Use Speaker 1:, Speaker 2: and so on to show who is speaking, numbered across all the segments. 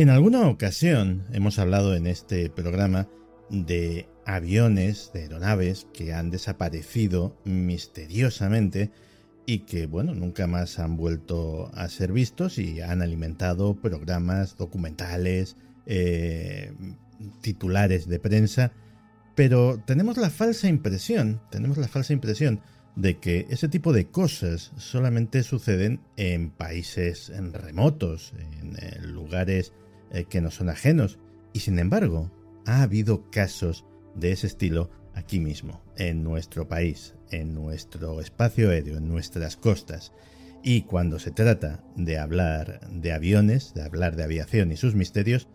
Speaker 1: En alguna ocasión hemos hablado en este programa de aviones, de aeronaves que han desaparecido misteriosamente y que, bueno, nunca más han vuelto a ser vistos y han alimentado programas documentales, eh, titulares de prensa, pero tenemos la falsa impresión, tenemos la falsa impresión de que ese tipo de cosas solamente suceden en países remotos, en, lugares eh, que no son ajenos. Y sin embargo, ha habido casos de ese estilo aquí mismo, en nuestro país, en nuestro espacio aéreo, en nuestras costas. Y cuando se trata de hablar de aviones, de hablar de aviación y sus misterios,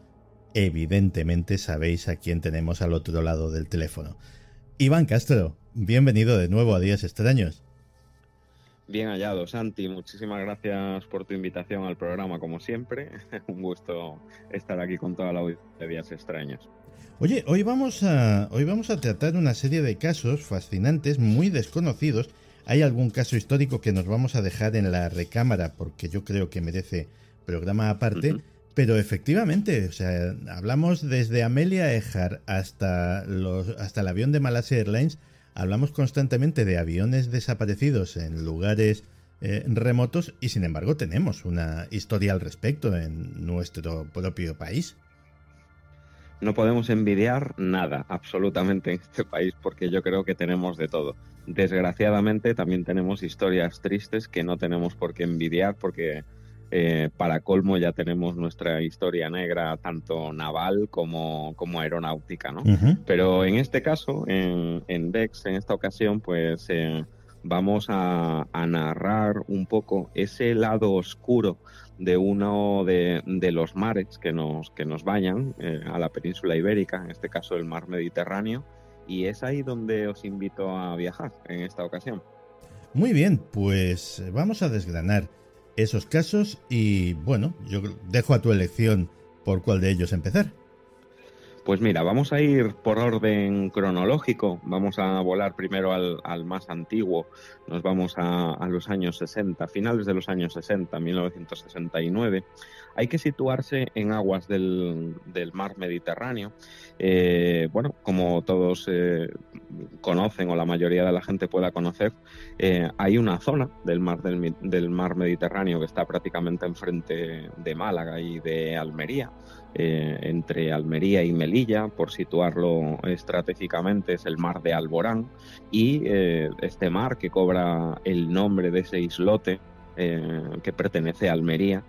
Speaker 1: evidentemente sabéis a quién tenemos al otro lado del teléfono. Iván Castro, bienvenido de nuevo a Días Extraños.
Speaker 2: Bien hallado, Santi. Muchísimas gracias por tu invitación al programa, como siempre. Un gusto estar aquí con toda la audiencia de Días Extraños.
Speaker 1: Oye, hoy vamos, a, hoy vamos a tratar una serie de casos fascinantes, muy desconocidos. Hay algún caso histórico que nos vamos a dejar en la recámara porque yo creo que merece programa aparte. Pero efectivamente, o sea, hablamos desde Amelia Ejar hasta, los, hasta el avión de Malasia Airlines hablamos constantemente de aviones desaparecidos en lugares eh, remotos y sin embargo tenemos una historia al respecto en nuestro propio país.
Speaker 2: No podemos envidiar nada absolutamente en este país porque yo creo que tenemos de todo. Desgraciadamente también tenemos historias tristes que no tenemos por qué envidiar porque eh, para colmo ya tenemos nuestra historia negra tanto naval como, como aeronáutica, ¿no? Pero en este caso, en, en, DEX, en esta ocasión, pues eh, vamos a, narrar un poco ese lado oscuro de uno de, los mares que nos, que nos bañan eh, a la península ibérica, en este caso el mar Mediterráneo, y es ahí donde os invito a viajar en esta ocasión.
Speaker 1: Muy bien, pues vamos a desgranar esos casos y bueno, yo dejo a tu elección por cuál de ellos empezar.
Speaker 2: Pues mira, vamos a ir por orden cronológico, vamos a volar primero al, más antiguo, nos vamos a, los años 60, finales de los años 60, 1969. Hay que situarse en aguas del, mar Mediterráneo. Eh, bueno, como todos eh, conocen o la mayoría de la gente pueda conocer, eh, hay una zona del mar, del, del mar Mediterráneo que está prácticamente enfrente de Málaga y de Almería eh, entre Almería y Melilla, por situarlo estratégicamente, es el mar de Alborán, y eh, este mar que cobra el nombre de ese islote eh, que pertenece a Almería,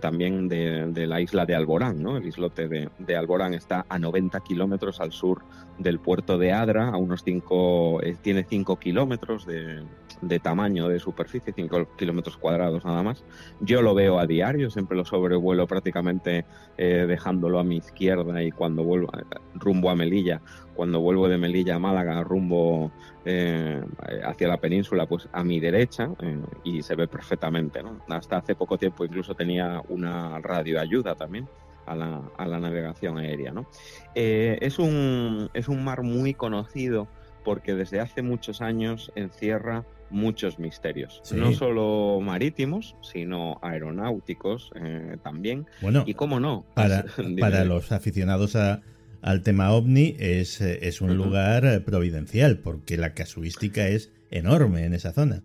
Speaker 2: también de, la isla de Alborán. ¿no? El islote de, Alborán está a 90 kilómetros al sur del puerto de Adra, a unos 5, tiene 5 kilómetros de, de tamaño de superficie, 5 kilómetros cuadrados nada más. Yo lo veo a diario, siempre lo sobrevuelo prácticamente eh, dejándolo a mi izquierda y cuando vuelvo rumbo a Melilla, cuando vuelvo de Melilla a Málaga rumbo eh, hacia la península, pues a mi derecha eh, y se ve perfectamente. Hasta hace poco tiempo incluso tenía una radioayuda también. A la, a la navegación aérea. ¿no? es, un, es un mar muy conocido porque desde hace muchos años encierra muchos misterios, no solo marítimos, sino aeronáuticos eh, también.
Speaker 1: Bueno,
Speaker 2: y cómo no.
Speaker 1: Para, para los aficionados a, al tema ovni es, eh, es un lugar eh, providencial, porque la casuística es enorme en esa zona.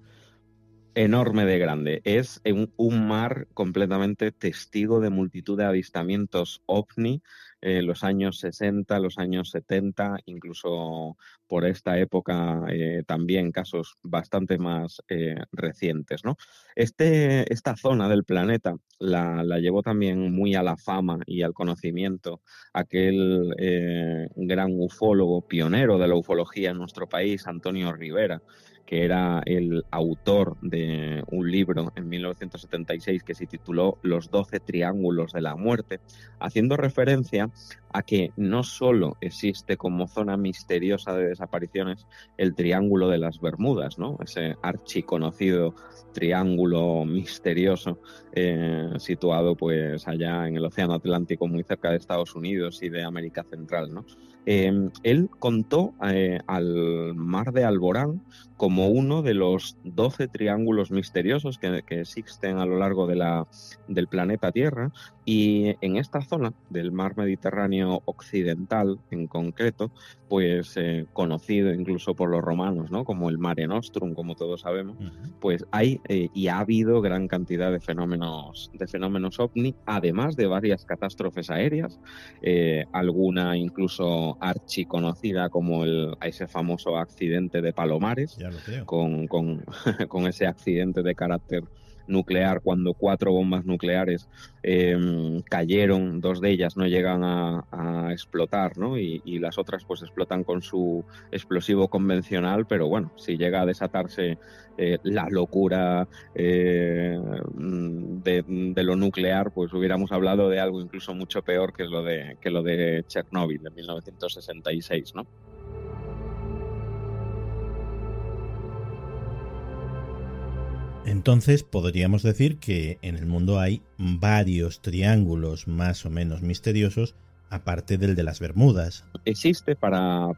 Speaker 2: Enorme de grande. Es un, mar completamente testigo de multitud de avistamientos ovni en eh, los años 60, los años 70, incluso por esta época eh, también casos bastante más eh, recientes. ¿no? Este, esta zona del planeta la, la, llevó también muy a la fama y al conocimiento aquel gran ufólogo pionero de la ufología en nuestro país, Antonio Rivera que era el autor de un libro en 1976 que se tituló Los Doce Triángulos de la Muerte, haciendo referencia a que no solo existe como zona misteriosa de desapariciones el Triángulo de las Bermudas, ¿no? ese archiconocido triángulo misterioso eh, situado pues allá en el Océano Atlántico muy cerca de Estados Unidos y de América Central. ¿no? Em, él contó eh, al mar de Alborán como uno de los 12 triángulos misteriosos que, existen a lo largo de la, del planeta Tierra y en esta zona del mar Mediterráneo occidental en concreto, pues eh, conocido incluso por los romanos, ¿no? Como el Mare Nostrum, como todos sabemos, pues hay eh, y ha habido gran cantidad de fenómenos de fenómenos ovni, además de varias catástrofes aéreas, eh, alguna incluso archiconocida como el ese famoso accidente de Palomares, con, con, con ese accidente de carácter nuclear cuando cuatro bombas nucleares em, cayeron, dos de ellas no llegan a, explotar, ¿no? Y, las otras pues explotan con su explosivo convencional, pero bueno, si llega a desatarse eh, la locura eh, de, de, lo nuclear, pues hubiéramos hablado de algo incluso mucho peor que lo de, que lo de Chernobyl de 1966, ¿no?
Speaker 1: Entonces podríamos decir que en el mundo hay varios triángulos más o menos misteriosos aparte del de las Bermudas.
Speaker 2: Existe para,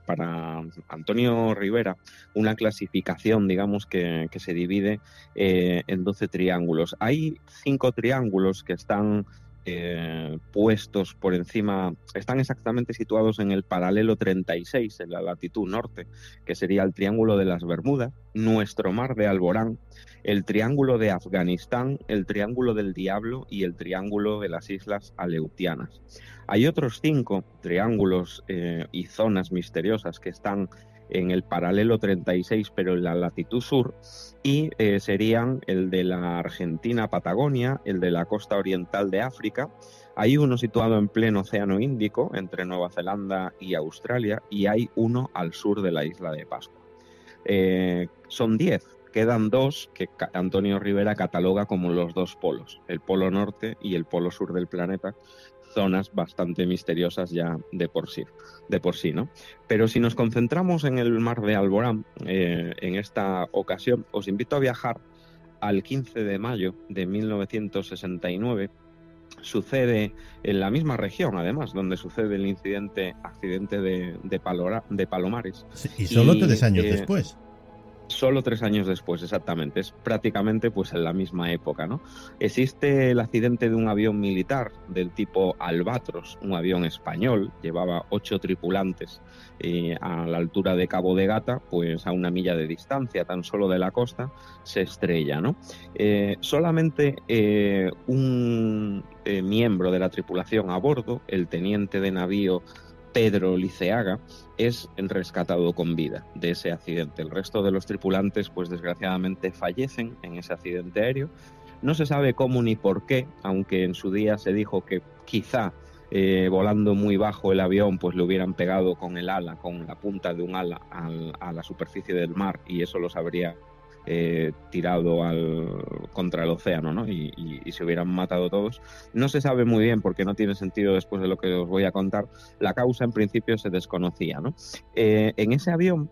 Speaker 2: Antonio Rivera una clasificación, digamos, que, se divide eh, en 12 triángulos. Hay cinco triángulos que están eh, puestos por encima, están exactamente situados en el paralelo 36, en la latitud norte, que sería el Triángulo de las Bermudas, nuestro mar de Alborán, el Triángulo de Afganistán, el Triángulo del Diablo y el Triángulo de las Islas Aleutianas. Hay otros cinco triángulos eh, y zonas misteriosas que están en el paralelo 36, pero en la latitud sur, y eh, serían el de la Argentina Patagonia, el de la costa oriental de África. Hay uno situado en pleno Océano Índico, entre Nueva Zelanda y Australia, y hay uno al sur de la isla de Pascua. Eh, son diez, quedan dos que Antonio Rivera cataloga como los dos polos, el polo norte y el polo sur del planeta, zonas bastante misteriosas ya de por sí, de por sí, ¿no? Pero si nos concentramos en el mar de Alborán, eh, en esta ocasión, os invito a viajar al 15 de mayo de 1969. Sucede en la misma región, además, donde sucede el incidente, accidente de, de, de Palomares.
Speaker 1: y solo tres años eh, después.
Speaker 2: Solo tres años después, exactamente. Es prácticamente pues en la misma época, ¿no? Existe el accidente de un avión militar del tipo Albatros, un avión español, llevaba ocho tripulantes eh, a la altura de Cabo de Gata, pues a una milla de distancia, tan solo de la costa, se estrella, ¿no? Eh, solamente eh, un miembro de la tripulación a bordo, el teniente de navío Pedro Liceaga, es rescatado con vida de ese accidente. El resto de los tripulantes, pues desgraciadamente fallecen en ese accidente aéreo. No se sabe cómo ni por qué, aunque en su día se dijo que quizá eh, volando muy bajo el avión, pues le hubieran pegado con el ala, con la punta de un ala a la superficie del mar y eso los habría eh, tirado al, contra el océano ¿no? Y, se hubieran matado todos. No se sabe muy bien porque no tiene sentido después de lo que os voy a contar. La causa en principio se desconocía. ¿no? Eh, en ese avión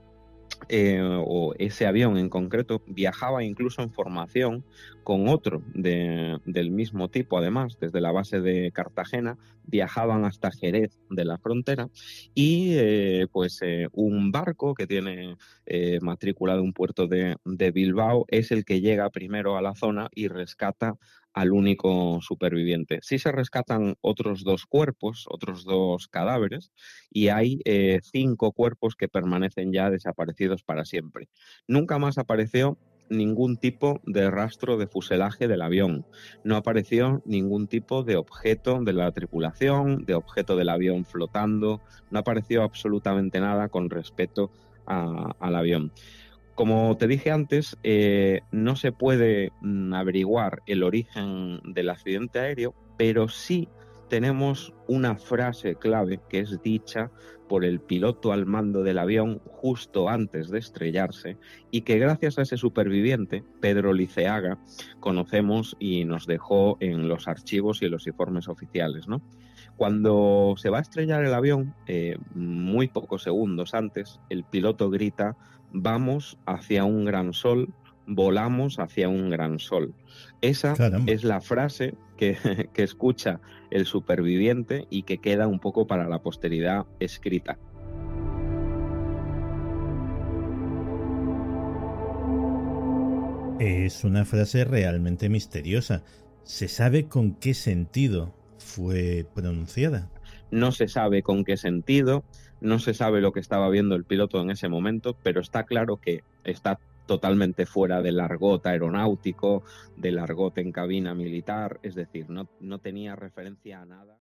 Speaker 2: eh, o ese avión en concreto viajaba incluso en formación con otro del mismo tipo, además, desde la base de Cartagena, viajaban hasta Jerez de la frontera y eh, pues eh, un barco que tiene matrícula de un puerto de, de Bilbao es el que llega primero a la zona y rescata al único superviviente. Sí se rescatan otros dos cuerpos, otros dos cadáveres, y hay eh, cinco cuerpos que permanecen ya desaparecidos para siempre. Nunca más apareció ningún tipo de rastro de fuselaje del avión, no apareció ningún tipo de objeto de la tripulación, de objeto del avión flotando, no apareció absolutamente nada con respecto al avión. Como te dije antes, eh, no se puede mm, averiguar el origen del accidente aéreo, pero sí tenemos una frase clave que es dicha por el piloto al mando del avión justo antes de estrellarse y que gracias a ese superviviente, Pedro Liceaga, conocemos y nos dejó en los archivos y en los informes oficiales. ¿no? Cuando se va a estrellar el avión, eh, muy pocos segundos antes, el piloto grita, vamos hacia un gran sol, volamos hacia un gran sol. Esa es la frase que, que, escucha el superviviente y que queda un poco para la posteridad escrita.
Speaker 1: Es una frase realmente misteriosa. ¿Se sabe con qué sentido fue pronunciada?
Speaker 2: No se sabe con qué sentido, no se sabe lo que estaba viendo el piloto en ese momento, pero está claro que está totalmente fuera del argot aeronáutico, del argot en cabina militar, es decir, no, no tenía referencia a nada.